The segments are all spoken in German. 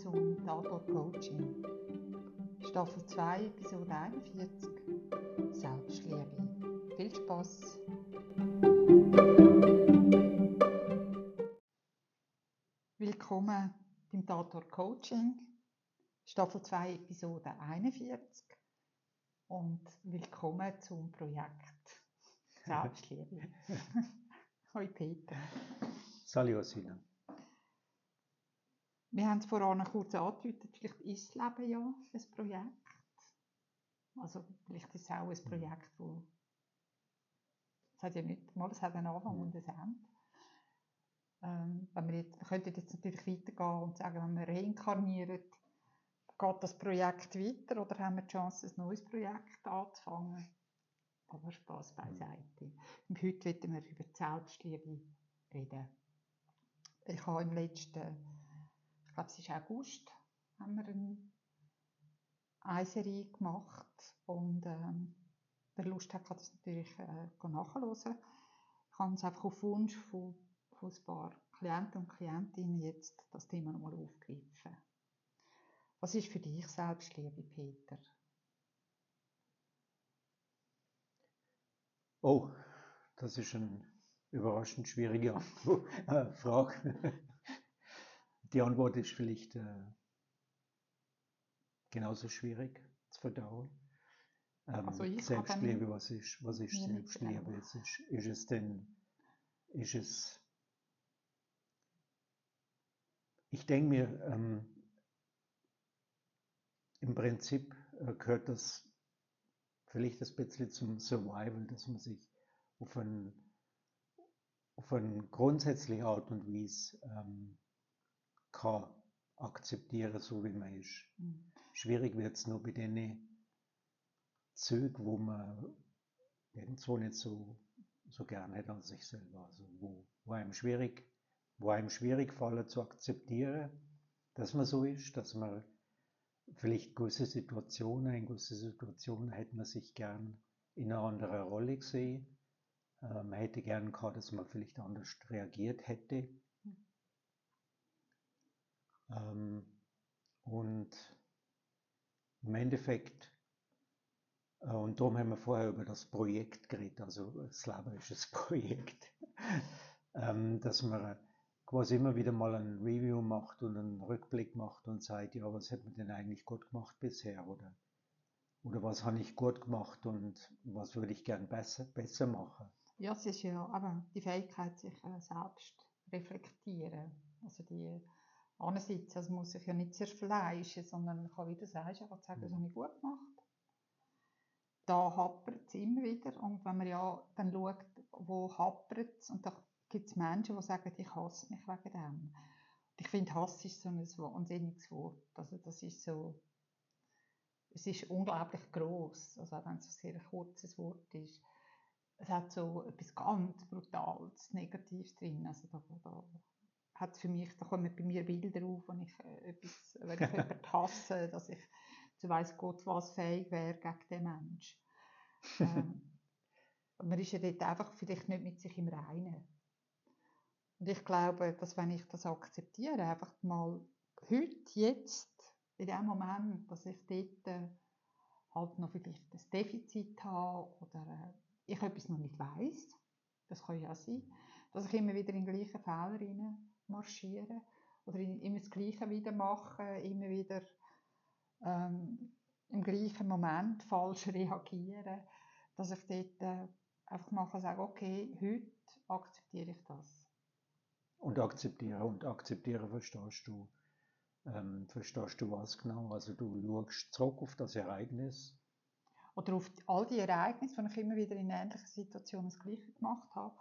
zum Tatort Coaching. Staffel 2, Episode 41. Selbstliebe. Viel Spaß! Willkommen beim Tatort Coaching. Staffel 2, Episode 41. Und willkommen zum Projekt Selbstliebe. Hoi Peter. Salut Sina. Wir haben es vorhin kurz angedeutet, vielleicht ist das Leben ja ein Projekt. Also vielleicht ist es auch ein Projekt, wo es hat ja nicht mal, es hat einen Anfang und ein Ende. Ähm, wenn wir, jetzt, wir könnten jetzt natürlich weitergehen und sagen, wenn wir reinkarnieren, geht das Projekt weiter oder haben wir die Chance, ein neues Projekt anzufangen? Aber Spaß beiseite. Und heute werden wir über die Selbstliebe reden. Ich habe im letzten glaube, es ist August, haben wir eine, eine Serie gemacht und ähm, wer Lust hat, kann das natürlich äh, nachhören. Ich kann es einfach auf Wunsch von, von ein paar Klienten und Klientinnen jetzt das Thema nochmal aufgreifen. Was ist für dich Selbstliebe, Peter? Oh, das ist eine überraschend schwierige äh, Frage. Die Antwort ist vielleicht äh, genauso schwierig zu verdauen. Ähm, also Selbstliebe, was ist, was ist Selbstliebe? Ist, ist, es denn, ist es, ich denke mir, ähm, im Prinzip äh, gehört das vielleicht ein bisschen zum Survival, dass man sich auf, ein, auf eine grundsätzliche Art und Weise ähm, kann akzeptieren, so wie man ist. Mhm. Schwierig wird es nur bei den Zügen, wo man irgendwo nicht so, so gerne hat an sich selber. Also wo, wo, einem schwierig, wo einem schwierig fallen zu akzeptieren, dass man so ist, dass man vielleicht gewisse Situationen, in gewisse Situationen hätte man sich gern in einer anderen Rolle gesehen. Äh, man hätte gern gehabt, dass man vielleicht anders reagiert hätte. Ähm, und im Endeffekt, äh, und darum haben wir vorher über das Projekt geredet, also ein Projekt, ähm, dass man quasi immer wieder mal ein Review macht und einen Rückblick macht und sagt, ja, was hat man denn eigentlich gut gemacht bisher oder, oder was habe ich gut gemacht und was würde ich gern besser, besser machen. Ja, es ist ja aber die Fähigkeit, sich äh, selbst reflektieren. Also die ansitzen. Also muss sich ja nicht zerfleischen, sondern man kann, wie du sagst, einfach sagen, das habe ich gut gemacht. Da hapert es immer wieder. Und wenn man ja dann schaut, wo hapert es, und da gibt es Menschen, die sagen, ich hasse mich wegen dem. Ich finde, Hass ist so ein wahnsinniges Wort. Also das ist so, es ist unglaublich groß, also auch wenn es ein sehr kurzes Wort ist. Es hat so etwas ganz Brutales, Negatives drin. Also da, da hat für mich, da kommen bei mir Bilder auf, wenn ich, äh, etwas, wenn ich jemanden hasse, dass ich zu weiss Gott was fähig wäre gegen den Mensch. Ähm, man ist ja dort einfach vielleicht nicht mit sich im Reinen. Und ich glaube, dass wenn ich das akzeptiere, einfach mal heute, jetzt, in dem Moment, dass ich dort äh, halt noch vielleicht ein Defizit habe oder äh, ich etwas noch nicht weiß, das kann ja sein, dass ich immer wieder in den gleichen Fehler rein marschieren oder immer das Gleiche wieder machen, immer wieder ähm, im gleichen Moment falsch reagieren, dass ich dort äh, einfach mal kann sagen okay, heute akzeptiere ich das. Und akzeptieren, und akzeptieren verstehst du, ähm, verstehst du was genau? Also du schaust zurück auf das Ereignis. Oder auf all die Ereignisse, die ich immer wieder in ähnlichen Situationen das Gleiche gemacht habe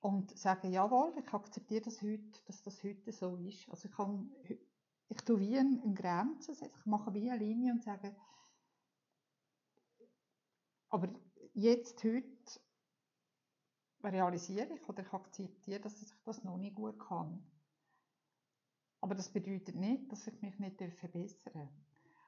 und sagen, jawohl, ich akzeptiere das heute, dass das heute so ist. Also ich kann, ich tue wie eine Grenze ich mache wie eine Linie und sage, aber jetzt, heute, realisiere ich oder ich akzeptiere, dass ich das noch nicht gut kann. Aber das bedeutet nicht, dass ich mich nicht verbessern darf.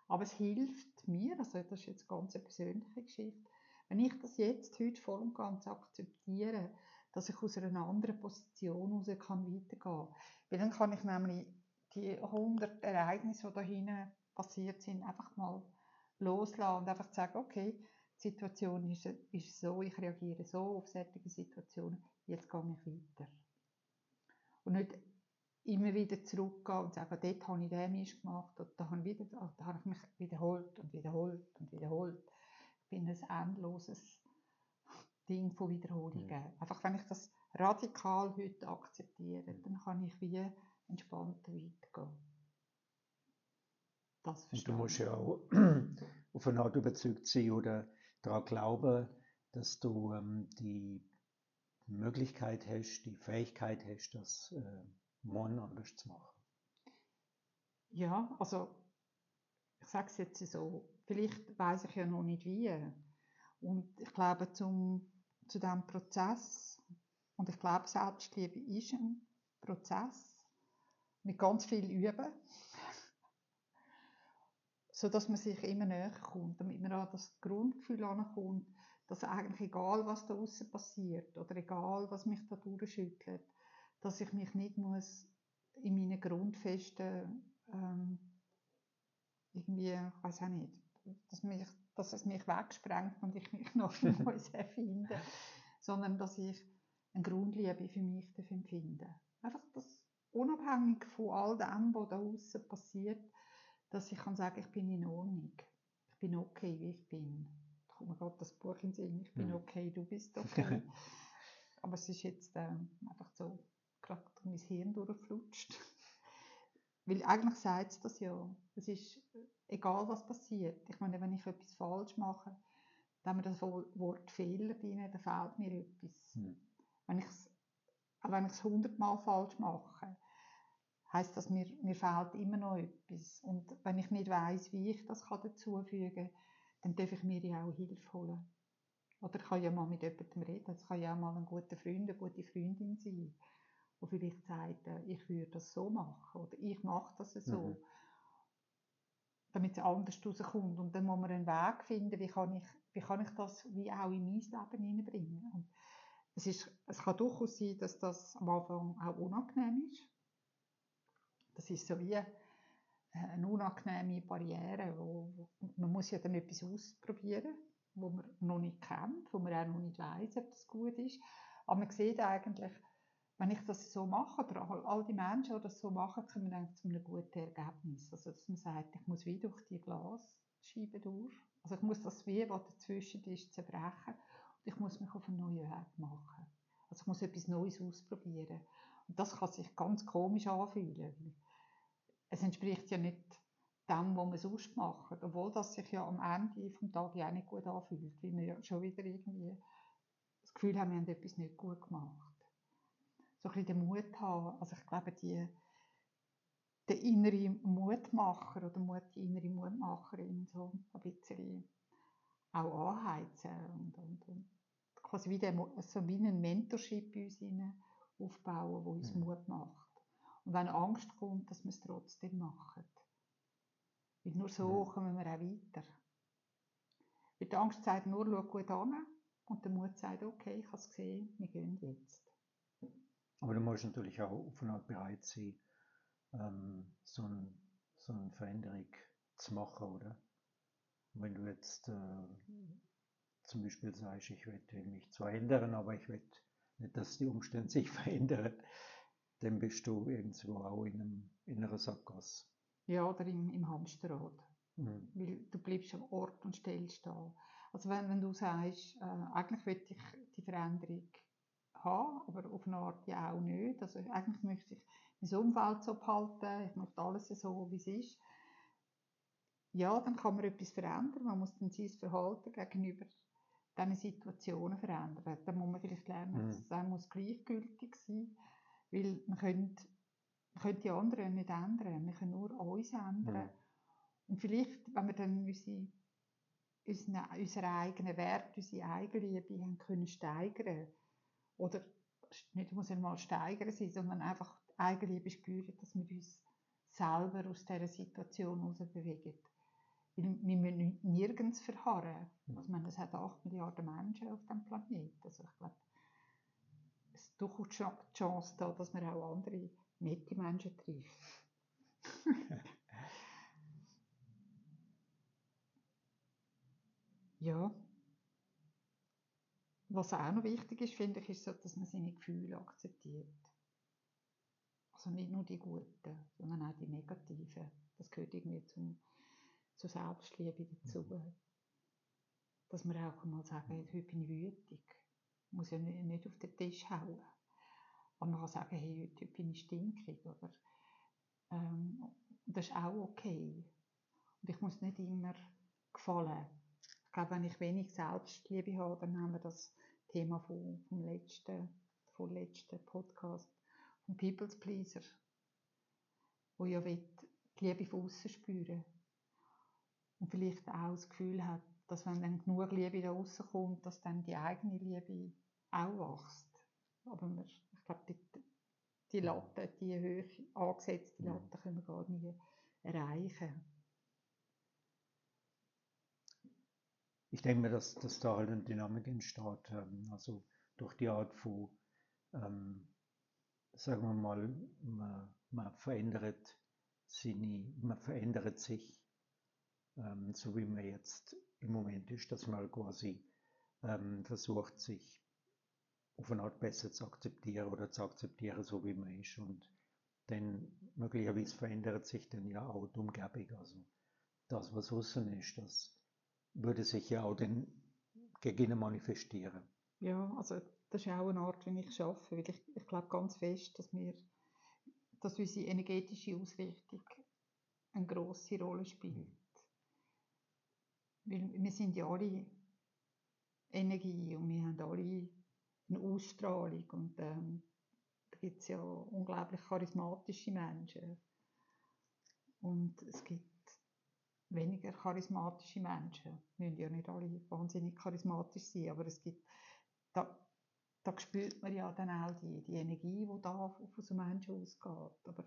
Aber es hilft mir, also das ist jetzt eine ganz persönliche Geschichte, wenn ich das jetzt heute voll und ganz akzeptiere, dass ich aus einer anderen Position heraus kann weitergehen kann. Weil dann kann ich nämlich die 100 Ereignisse, die da hinten passiert sind, einfach mal loslassen und einfach sagen, okay, die Situation ist, ist so, ich reagiere so auf solche Situationen, jetzt gehe ich weiter. Und nicht immer wieder zurückgehen und sagen, dort habe ich den Mist gemacht und da habe ich mich wiederholt und wiederholt und wiederholt. Ich bin ein endloses Ding von Wiederholungen. Mhm. Einfach wenn ich das radikal heute akzeptiere, dann kann ich wie entspannter weitergehen. Das und du musst ja auch auf eine Art überzeugt sein oder daran glauben, dass du ähm, die Möglichkeit hast, die Fähigkeit hast, das äh, morgen anders zu machen. Ja, also ich sage es jetzt so, vielleicht weiß ich ja noch nicht wie. Und ich glaube, zum, zu diesem Prozess, und ich glaube, Selbstliebe ist ein Prozess mit ganz viel Üben, so dass man sich immer näher kommt, damit man an das Grundgefühl ankommt, dass eigentlich egal, was da außen passiert oder egal, was mich da durchschüttelt, dass ich mich nicht muss in meinen Grundfesten ähm, irgendwie, ich weiß auch nicht, dass, mich, dass es mich wegsprengt und ich mich noch Neues erfinde, sondern dass ich eine Grundliebe für mich empfinde. Einfach das unabhängig von all dem, was da außen passiert, dass ich kann sagen, ich bin in Ordnung. Ich bin okay, wie ich bin. Da kommt mir gerade das Buch in den Sinn. Ich bin okay, du bist okay. Aber es ist jetzt äh, einfach so gerade mein Hirn durchflutscht. Weil eigentlich sagt es das ja. Es ist egal, was passiert. Ich meine, wenn ich etwas falsch mache, dann haben wir das Wort Fehler drin, dann fehlt mir etwas. Hm. Wenn ich's, auch wenn ich es hundertmal falsch mache, heißt das, mir, mir fehlt immer noch etwas. Und wenn ich nicht weiß, wie ich das dazufügen kann, dann darf ich mir ja auch Hilfe holen. Oder ich kann ja mal mit jemandem reden. Es kann ja auch mal ein guter Freund, eine gute Freundin sein, die vielleicht sagt, äh, ich würde das so machen oder ich mache das so. Mhm. Damit es anders rauskommt. Und dann muss man einen Weg finden, wie kann ich, wie kann ich das wie auch in mein Leben hineinbringen. Und es, ist, es kann durchaus sein, dass das am Anfang auch unangenehm ist. Das ist so wie eine unangenehme Barriere. Wo, wo, man muss ja dann etwas ausprobieren, wo man noch nicht kennt, wo man auch noch nicht weiß, ob das gut ist. Aber man sieht eigentlich, wenn ich das so mache, oder all die Menschen, die das so machen, kommen dann zu einem guten Ergebnis. Also, dass man sagt, ich muss wie durch die Glasscheibe durch. Also, ich muss das wie, was dazwischen ist, zerbrechen. Und ich muss mich auf einen neuen Weg machen. Also, ich muss etwas Neues ausprobieren. Und das kann sich ganz komisch anfühlen. Es entspricht ja nicht dem, was man sonst macht. Obwohl das sich ja am Ende des Tages ja auch nicht gut anfühlt, weil wir ja schon wieder irgendwie das Gefühl haben, wir haben etwas nicht gut gemacht. So ein bisschen den Mut haben. Also ich glaube, die, der innere Mutmacher oder Mut, die innere Mutmacherin so ein bisschen auch anheizen und, und, und quasi wie, der, so wie ein Mentorship bei uns aufbauen, wo uns mhm. Mut macht. Und wenn Angst kommt, dass wir es trotzdem machen. Weil nur so mhm. kommen wir auch weiter. Weil die Angst sagt nur, schau gut an. Und der Mut sagt, okay, ich habe es gesehen, wir gehen jetzt. Aber du musst natürlich auch auf eine Art bereit sein, ähm, so, ein, so eine Veränderung zu machen, oder? Wenn du jetzt äh, zum Beispiel sagst, ich will mich zwar ändern, aber ich will nicht, dass die Umstände sich verändern, dann bist du irgendwo auch in, einem, in einer Sackgasse. Ja, oder im, im Hamsterrad. Mhm. Weil du bleibst am Ort und Stelle stehen. Also wenn, wenn du sagst, äh, eigentlich will ich die Veränderung haben, aber auf eine Art ja auch nicht. Also eigentlich möchte ich mein Umfeld so behalten, ich möchte alles so, wie es ist. Ja, dann kann man etwas verändern. Man muss dann sein Verhalten gegenüber diesen Situationen verändern. Dann muss man vielleicht lernen, mhm. dass es muss gleichgültig sein weil man könnte, man könnte die anderen nicht ändern. Wir können nur uns ändern. Mhm. Und vielleicht, wenn wir dann unsere, unsere, unsere eigenen Werte, unsere Eigenliebe haben können steigern oder nicht muss einmal steigern sein, sondern einfach Eigenliebe spüren, dass wir uns selber aus dieser Situation heraus bewegen. Weil wir müssen nirgends verharren. Mhm. Also, meine, es hat 8 Milliarden Menschen auf diesem Planeten. Also ich glaube, es ist durchaus die Chance da, dass man auch andere nette Menschen trifft. ja. Was auch noch wichtig ist, finde ich, ist so, dass man seine Gefühle akzeptiert. Also nicht nur die guten, sondern auch die negativen. Das gehört irgendwie zum, zur Selbstliebe dazu. Mhm. Dass man auch mal sagen, heute bin ich wütig. Muss ja nicht auf den Tisch hauen. Aber man kann sagen, hey, heute bin ich stinkig. Oder, ähm, das ist auch okay. Und ich muss nicht immer gefallen. Ich glaube, wenn ich wenig Selbstliebe habe, dann haben wir das Thema vom, vom letzten, vom letzten Podcast, vom People's Pleaser, wo ja will, die Liebe von außen spüren und vielleicht auch das Gefühl hat, dass wenn dann genug Liebe da rauskommt, dass dann die eigene Liebe auch wächst. Aber wir, ich glaube, die, die Latte, die hoch angesetzte Latte können wir gar nie erreichen. Ich denke mir, dass, dass da halt eine Dynamik entsteht. Ähm, also durch die Art von, ähm, sagen wir mal, man, man verändert seine, man verändert sich, ähm, so wie man jetzt im Moment ist, dass man quasi ähm, versucht, sich auf eine Art besser zu akzeptieren oder zu akzeptieren, so wie man ist. Und dann möglicherweise verändert sich dann ja auch die Umgebung. Also das, was außen ist, das würde sich ja auch dann gegen ihn manifestieren. Ja, also das ist auch eine Art, wie ich arbeite, weil ich, ich glaube ganz fest, dass wir, dass unsere energetische Ausrichtung eine grosse Rolle spielt. Weil wir sind ja alle Energie und wir haben alle eine Ausstrahlung und ähm, da gibt es ja unglaublich charismatische Menschen und es gibt weniger charismatische Menschen. Müssen ja nicht alle wahnsinnig charismatisch sein, aber es gibt, da, da spürt man ja dann auch die, die Energie, die da von so Menschen ausgeht. Aber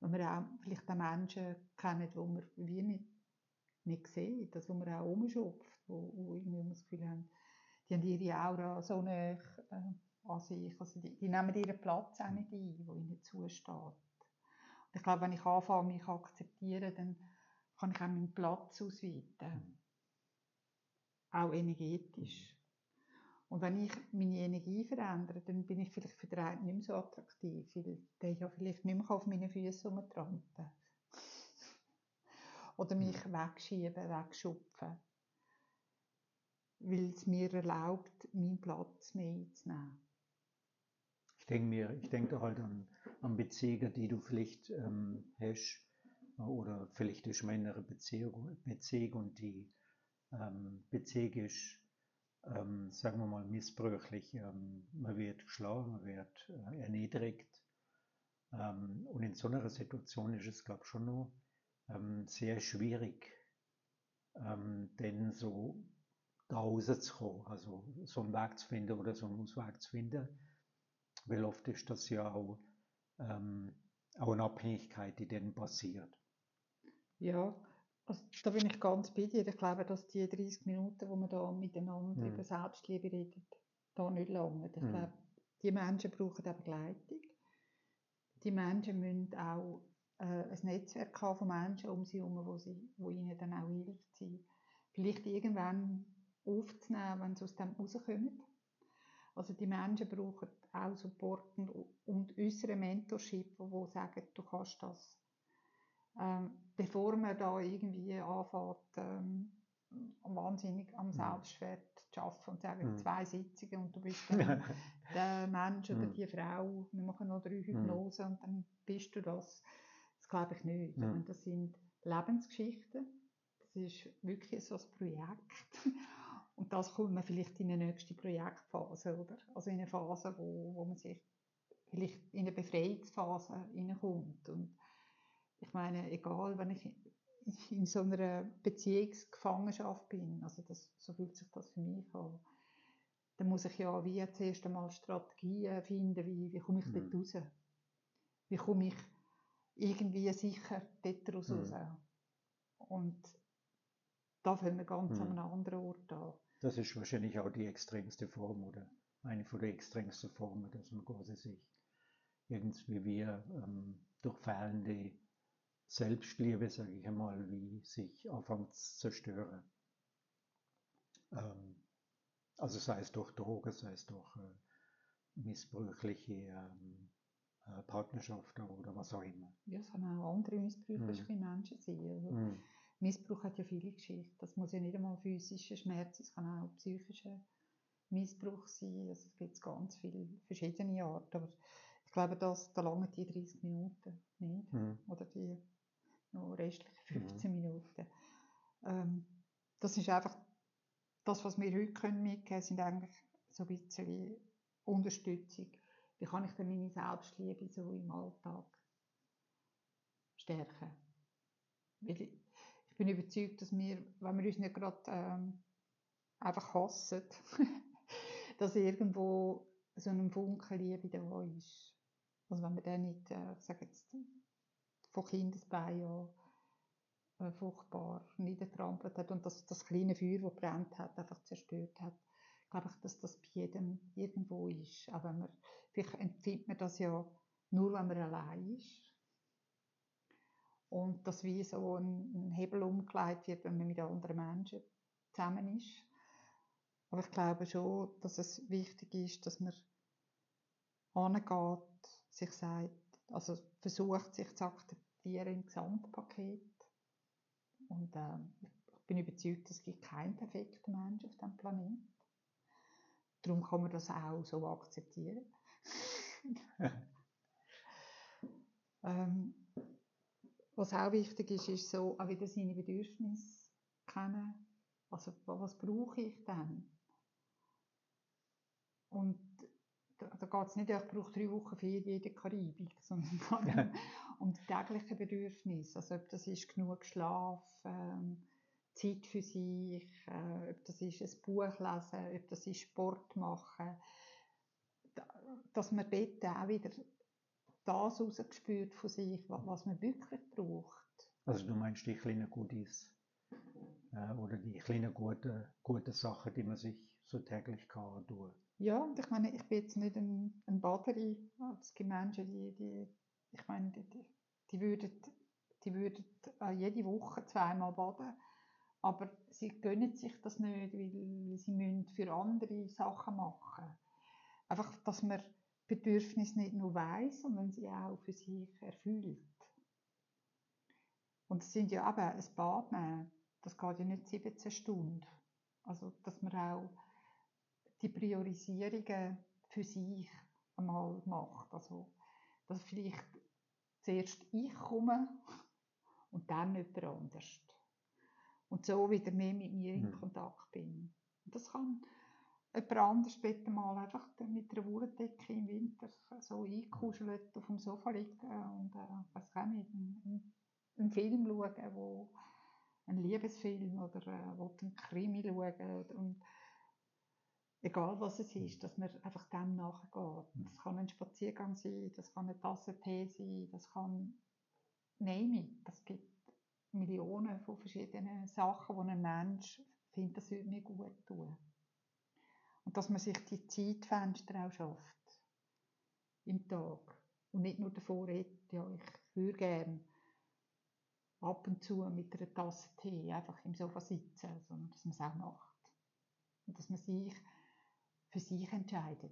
wenn wir auch vielleicht auch Menschen kennen, die wir wie nicht, nicht sehen, das, wo man auch umschupft, wo, wo irgendwie das Gefühl haben, die haben ihre Aura so nah äh, an sich, also die, die nehmen ihren Platz auch nicht ein, wo ihnen zusteht. Und ich glaube, wenn ich anfange, mich akzeptieren, dann kann ich auch meinen Platz ausweiten. Auch energetisch. Und wenn ich meine Energie verändere, dann bin ich vielleicht für den einen nicht mehr so attraktiv, weil der ja vielleicht nicht mehr auf meinen Füßen rumtrampen Oder mich wegschieben, wegschupfen. Weil es mir erlaubt, meinen Platz mehr einzunehmen. Ich denke mir, ich denke halt an, an Beziehungen, die du vielleicht ähm, hast, oder vielleicht ist man in einer Beziehung, und die ähm, Beziehung ist, ähm, sagen wir mal, missbräuchlich. Ähm, man wird geschlagen, man wird äh, erniedrigt. Ähm, und in so einer Situation ist es, glaube ich, schon noch ähm, sehr schwierig, ähm, denn so da rauszukommen, also so einen Weg zu finden oder so einen Ausweg zu finden. Weil oft ist das ja auch, auch eine Abhängigkeit, die dann passiert. Ja, also da bin ich ganz bei dir. Ich glaube, dass die 30 Minuten, wo wir da miteinander mhm. über Selbstliebe reden, da nicht lange. Ich mhm. glaube, die Menschen brauchen eine Begleitung. Die Menschen müssen auch äh, ein Netzwerk haben von Menschen um sie herum, wo, sie, wo ihnen dann auch hilft, sie vielleicht irgendwann aufzunehmen, wenn sie aus dem rauskommen. Also die Menschen brauchen auch Support und, und unsere Mentorship, wo sagen, du kannst das ähm, bevor man da irgendwie anfängt, ähm, wahnsinnig am mhm. Selbstwert zu arbeiten und sagen, mhm. zwei Sitzungen und du bist dann der Mensch oder mhm. die Frau, wir machen noch drei Hypnosen und dann bist du das. Das glaube ich nicht. Mhm. Das sind Lebensgeschichten. Das ist wirklich so ein Projekt. Und das kommt man vielleicht in eine nächste Projektphase, oder? Also in eine Phase, wo, wo man sich vielleicht in eine Befreiungsphase hineinkommt. Und ich meine, egal, wenn ich in so einer Beziehungsgefangenschaft bin, also das, so fühlt sich das für mich an, dann muss ich ja wie zuerst einmal Strategien finden, wie, wie komme ich mhm. dort raus? Wie komme ich irgendwie sicher dort raus? Mhm. Und da fällt mir ganz mhm. an einem anderen Ort an. Das ist wahrscheinlich auch die extremste Form oder eine von der extremsten Formen, dass man quasi sich irgendwie wie ähm, durch fehlende Selbstliebe, sage ich einmal, wie sich anfängt zu zerstören. Ähm, also sei es durch Drogen, sei es durch äh, missbräuchliche ähm, äh, Partnerschaften oder was auch immer. Ja, es können auch andere missbräuchliche mm. Menschen sein. Also, mm. Missbrauch hat ja viele Geschichten. Das muss ja nicht einmal physischer Schmerz, es kann auch psychischer Missbrauch sein. Also es gibt ganz viele verschiedene Arten. Aber ich glaube, dass, da lange die 30 Minuten nicht. Mm. Oder die noch restlichen 15 mm. Minuten. Ähm, das ist einfach das, was wir heute können mitgeben können, sind eigentlich so ein bisschen Unterstützung. Wie kann ich denn meine Selbstliebe so im Alltag stärken? Weil ich, ich bin überzeugt, dass wir, wenn wir uns nicht gerade ähm, einfach hassen, dass irgendwo so ein Funken Liebe da ist. Also wenn wir den nicht, äh, ich sage jetzt, von Kindesbeinen an äh, furchtbar niedertrampelt hat und das, das kleine Feuer, das brennt hat, einfach zerstört hat. Glaube ich, dass das bei jedem irgendwo ist. Auch wenn man, vielleicht empfindet man das ja nur, wenn man allein ist. Und dass wie so ein, ein Hebel umgelegt wird, wenn man mit anderen Menschen zusammen ist. Aber ich glaube schon, dass es wichtig ist, dass man angeht, sich sagt, also versucht, sich zu akzeptieren im Gesamtpaket und äh, ich bin überzeugt, es gibt keinen perfekten Mensch auf diesem Planeten. Darum kann man das auch so akzeptieren. ähm, was auch wichtig ist, ist so auch wieder seine Bedürfnisse kennen. Also was brauche ich denn? Und da, da geht es nicht, ich brauche drei Wochen in der Karibik, sondern um die täglichen Bedürfnisse. Also ob das ist genug Schlaf, ähm, Zeit für sich, äh, ob das ist ein Buch lesen, ob das ist Sport machen, dass man dort auch wieder das rausgespürt von sich, was man wirklich braucht. Also du meinst die kleinen Goodies äh, oder die kleinen guten, guten Sachen, die man sich so täglich kann tun ja, und ich meine, ich bin jetzt nicht ein, ein Baderin. Es gibt Menschen, die, die ich meine, die, die würden, die würden jede Woche zweimal baden, aber sie gönnen sich das nicht, weil sie müssen für andere Sachen machen. Einfach, dass man Bedürfnisse nicht nur weiß, sondern sie auch für sich erfüllt. Und es sind ja eben ein Bad nehmen, das geht ja nicht 17 Stunden. Also, dass man auch die Priorisierungen für sich einmal macht. Also, dass vielleicht zuerst ich komme und dann jemand anders. Und so wieder mehr mit mir in hm. Kontakt bin. Und das kann jemand anders später mal einfach mit einer Wolldecke im Winter so eingekuschelt auf dem Sofa liegen und äh, weiß auch nicht, einen, einen Film schauen, wo ein Liebesfilm oder äh, einen Krimi schauen und egal was es ist, dass man einfach dem nachgeht. Das kann ein Spaziergang sein, das kann eine Tasse Tee sein, das kann name it. Es gibt Millionen von verschiedenen Sachen, wo ein Mensch findet, das würde mir gut tun. Und dass man sich die Zeitfenster auch schafft im Tag und nicht nur davor redet, ja, ich würde gerne ab und zu mit einer Tasse Tee einfach im Sofa sitzen, sondern dass man es auch macht. Und dass man sich für sich entscheidet.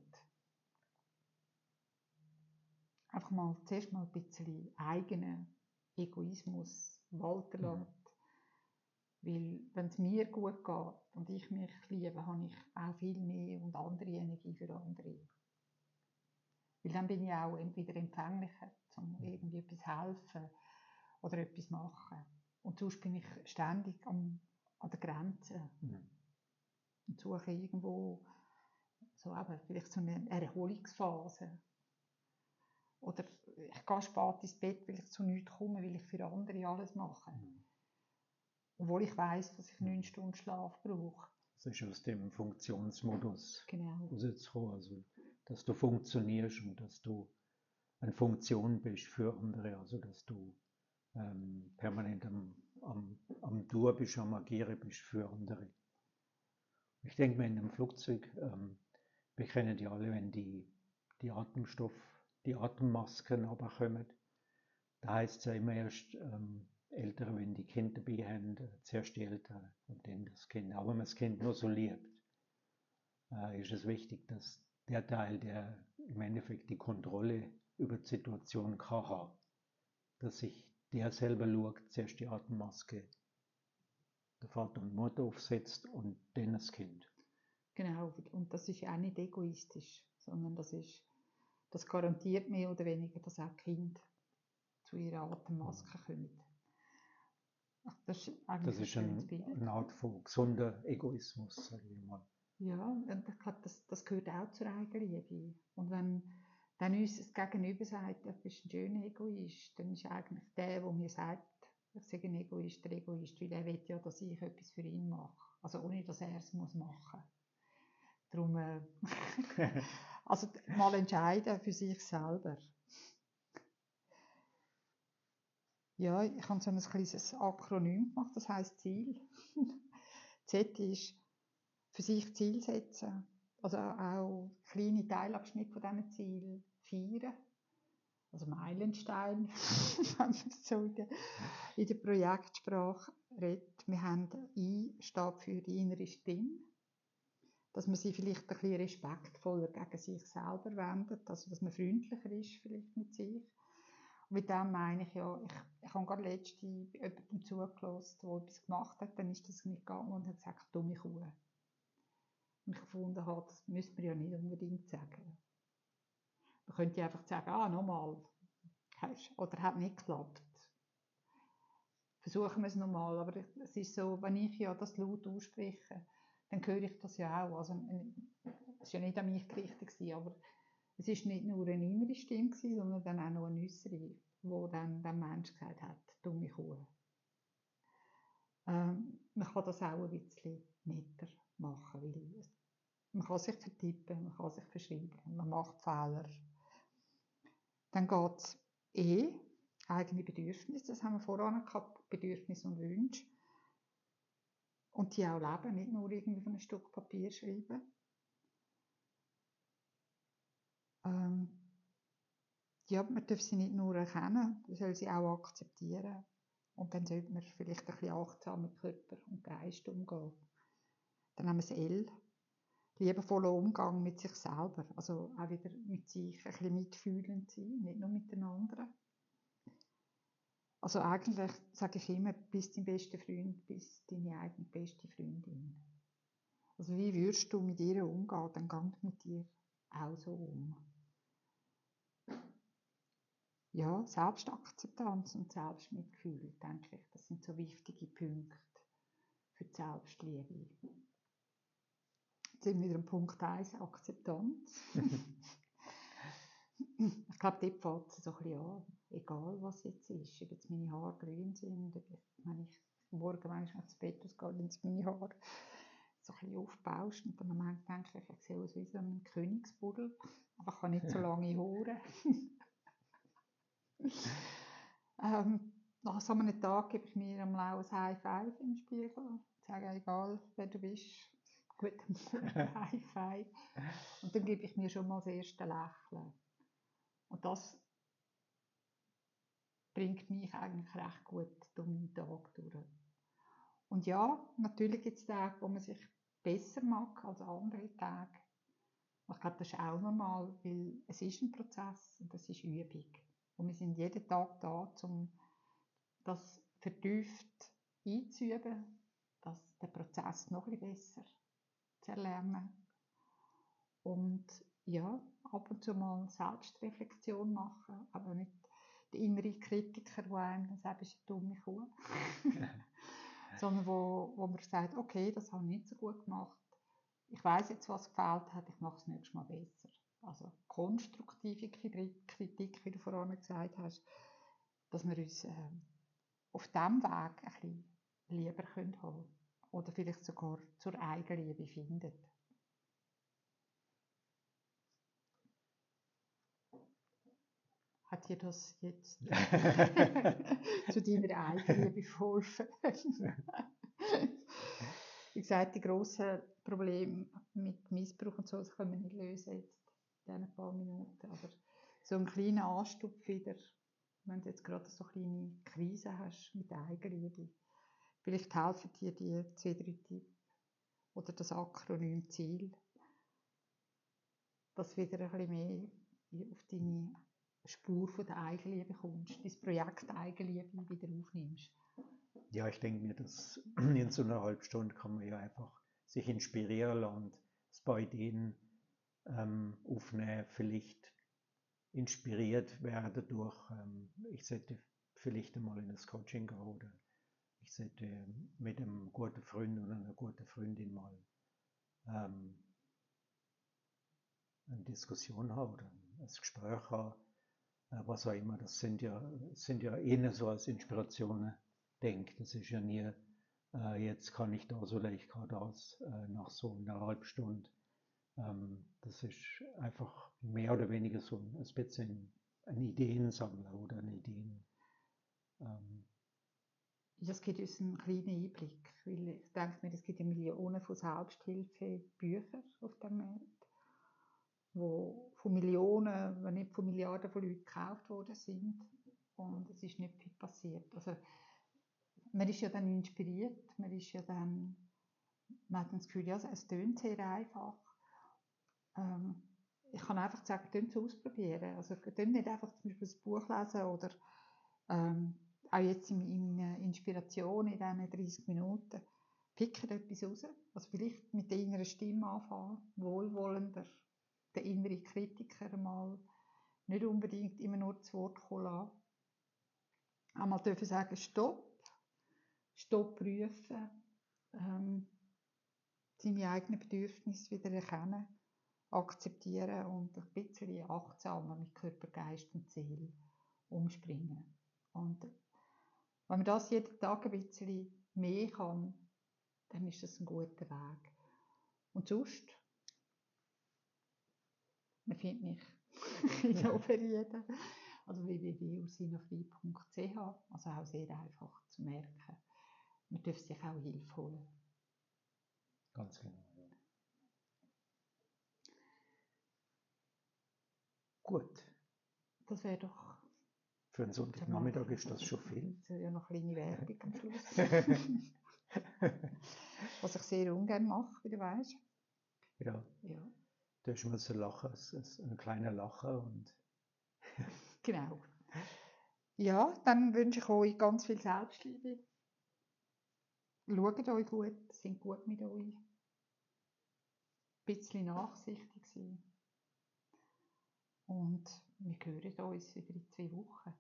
Einfach mal zuerst mal ein bisschen eigenen Egoismus walten mhm. lässt. Weil, wenn es mir gut geht und ich mich liebe, habe ich auch viel mehr und andere Energie für andere. Weil dann bin ich auch entweder empfänglicher, um mhm. irgendwie etwas helfen oder etwas machen. Und sonst bin ich ständig am, an der Grenze. Mhm. Und suche irgendwo so eben, vielleicht so eine Erholungsphase. Oder ich gehe spät ins Bett, weil ich zu nichts komme, weil ich für andere alles mache. Mhm. Obwohl ich weiß, dass ich neun Stunden Schlaf brauche. Das ist aus dem Funktionsmodus genau. rauszukommen. Also, dass du funktionierst und dass du eine Funktion bist für andere. Also, dass du ähm, permanent am, am, am Dur bist, am Agieren bist für andere. Ich denke mir in einem Flugzeug, ähm, wir kennen ja alle, wenn die, die Atemstoff, die Atemmasken runterkommen, da heißt es ja immer erst, ähm, Ältere, wenn die Kinder dabei haben, äh, zuerst die Eltern und dann das Kind. Aber wenn man das Kind nur so liebt, äh, ist es wichtig, dass der Teil, der im Endeffekt die Kontrolle über die Situation kann haben, dass sich der selber schaut, zuerst die Atemmaske der Vater und Mutter aufsetzt und dann das Kind. Genau, und das ist auch nicht egoistisch, sondern das ist, das garantiert mehr oder weniger, dass auch Kind zu ihrer Atemmaske kommen. Das ist, das ist ein, eine Art von gesunder Egoismus, sage ich mal. Ja, das, das gehört auch zur Eigenliebe. Und wenn dann uns das Gegenüber sagt, du bist ein schöner Egoist, dann ist eigentlich der, der mir sagt, ich sage ein Egoist, der Egoist, weil er will ja, dass ich etwas für ihn mache. Also ohne, dass er es muss machen Darum, äh, also mal entscheiden für sich selber. Ja, ich habe so ein kleines Akronym gemacht, das heißt Ziel. Z ist für sich Ziel setzen, also auch kleine Teilabschnitte von diesen Zielen feiern. Also Meilenstein, wenn man so in der, in der Projektsprache redet. Wir haben I steht für die innere Stimme, dass man sie vielleicht ein bisschen respektvoller gegen sich selber wendet, also dass man freundlicher ist vielleicht mit sich. Und mit dem meine ich ja, ich, ich habe gerade letztens jemandem zugelassen, der etwas gemacht hat, dann ist das nicht gegangen und hat gesagt, dumme Kuh. Und ich gefunden habe, das müsste man ja nicht unbedingt sagen. Man könnte einfach sagen, ah, nochmal. Oder hat nicht geklappt. Versuchen wir es nochmal. Aber es ist so, wenn ich ja das laut ausspreche, dann höre ich das ja auch. Also, es war ja nicht an mich gerichtet, aber es war nicht nur eine innere Stimme, sondern dann auch noch eine äußere, wo dann der Mensch gesagt hat, dumme Kuh. Ähm, man kann das auch ein bisschen netter machen, weil man kann sich vertippen, man kann sich verschreiben, man macht Fehler. Dann geht es eh, eigene Bedürfnisse, das haben wir vorhin gehabt, Bedürfnisse und Wünsche. Und die auch leben, nicht nur irgendwie von einem Stück Papier schreiben. Ähm, ja, man darf sie nicht nur erkennen, man soll sie auch akzeptieren. Und dann sollte man vielleicht ein bisschen achtsam mit Körper und Geist umgehen. Dann haben wir das L, liebevoller Umgang mit sich selber. Also auch wieder mit sich ein bisschen mitfühlend sein, nicht nur mit den anderen. Also eigentlich sage ich immer, bist dein bester Freund, bist deine eigene beste Freundin. Also wie würdest du mit ihr umgehen, dann gang mit dir auch so um. Ja, Selbstakzeptanz und Selbstmitgefühl, denke ich, das sind so wichtige Punkte für die Selbstliebe. Jetzt sind wir wieder am Punkt 1, Akzeptanz. ich glaube, dort fängt es so ein bisschen an. Egal, was jetzt ist. Ob jetzt meine Haare grün sind, wenn ich morgen manchmal ins Bett ausgehe, dann sind meine Haare so ein bisschen aufbaust und dann am Ende denke ich, ich sehe aus wie so ein Königsbuddel, aber ich kann nicht so lange Haare. ähm, nach so einem Tag gebe ich mir am ein High Five im Spiegel und sage, egal wer du bist, guten Morgen, High Five. Und dann gebe ich mir schon mal das erste Lächeln. Und das bringt mich eigentlich recht gut durch meinen Tag durch. Und ja, natürlich gibt es Tage, wo man sich besser mag als andere Tage. Ich glaube, das ist auch normal, weil es ist ein Prozess und das ist Übung. Und wir sind jeden Tag da, um das vertieft einzuüben, dass der Prozess noch ein besser zu erlernen. Und ja, ab und zu mal Selbstreflexion machen, aber nicht der innere Kritiker, der einem sagt, ist eine dumme Kuh. Sondern wo, wo man sagt, okay, das habe ich nicht so gut gemacht. Ich weiß jetzt, was gefällt hat, ich mache es nächstes Mal besser. Also konstruktive Kritik, wie du vorhin gesagt hast, dass wir uns äh, auf diesem Weg ein bisschen lieber können haben oder vielleicht sogar zur Eigenliebe finden. Hat dir das jetzt zu deiner Eigenliebe geholfen? Wie gesagt, die grossen Probleme mit Missbrauch und so, das können wir nicht lösen jetzt in diesen paar Minuten. Aber so ein kleiner Anstupf wieder wenn du jetzt gerade so kleine Krise hast mit der Eigenliebe. Vielleicht helfen dir die zwei, drei Tipps oder das Akronym Ziel, dass du wieder ein bisschen mehr auf deine Spur von der Eigenliebe kommst, dein Projekt Eigenliebe wieder aufnimmst. Ja, ich denke mir, dass in so einer halben Stunde kann man ja einfach sich inspirieren und ein paar Ideen ähm, aufnehmen, vielleicht inspiriert werden durch, ähm, ich sollte vielleicht einmal in das Coaching gehen oder ich sollte mit einem guten Freund oder einer guten Freundin mal ähm, eine Diskussion haben oder ein Gespräch haben, was auch immer. Das sind ja, sind ja eher so als Inspirationen denke. Das ist ja nie, äh, jetzt kann ich da so leicht gerade aus äh, nach so einer halben Stunde. Ähm, das ist einfach mehr oder weniger so ein, ein bisschen ein Ideensammler oder eine Ideen. Ähm, das gibt uns einen kleinen Einblick, weil ich denke mir, es gibt ja Millionen von Selbsthilfebüchern auf dem Markt, wo von Millionen, wenn nicht von Milliarden von Leuten gekauft worden sind und es ist nicht viel passiert. Also man ist ja dann inspiriert, man ist ja dann, man hat das Gefühl, ja, es tönt sehr einfach. Ähm, ich kann einfach sagen, tönt es ausprobieren. Also tönt nicht einfach zum Beispiel ein Buch lesen oder ähm, auch jetzt in, in Inspiration in diesen 30 Minuten, picken etwas raus. Also vielleicht mit der inneren Stimme anfangen, wohlwollender, der innere Kritiker mal nicht unbedingt immer nur zu Wort kommen lassen. Einmal dürfen sagen, stopp, Stopp prüfen, ähm, seine eigenen Bedürfnisse wieder erkennen, akzeptieren und ein bisschen achtsamer mit Körper, Geist und Seele umspringen. Und wenn man das jeden Tag ein bisschen mehr kann, dann ist das ein guter Weg. Und sonst, man findet mich in Oberrieden, also www.ursinafrei.ch, also auch sehr einfach zu merken man darf sich auch Hilfe holen. Ganz genau. Ja. Gut. Das wäre doch. Für einen Sonntagnachmittag ist das schon viel. Das ist ja noch eine kleine Werbung am Schluss. Was ich sehr ungern mache, wie du weißt. Ja. ja. Da ist immer so ein Lachen, ein kleiner Lacher und. genau. Ja, dann wünsche ich euch ganz viel Selbstliebe Schaut euch gut, sind gut mit euch. Ein bisschen nachsichtig sein. Und wir hören uns wieder in zwei Wochen.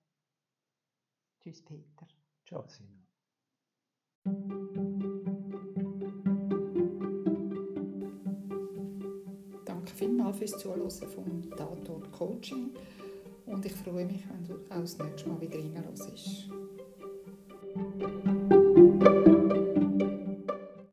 Tschüss, Peter. Ciao, Sina. Vielmals fürs Zuhören vom Tatort Coaching und ich freue mich, wenn du auch das nächste Mal wieder reinhörst.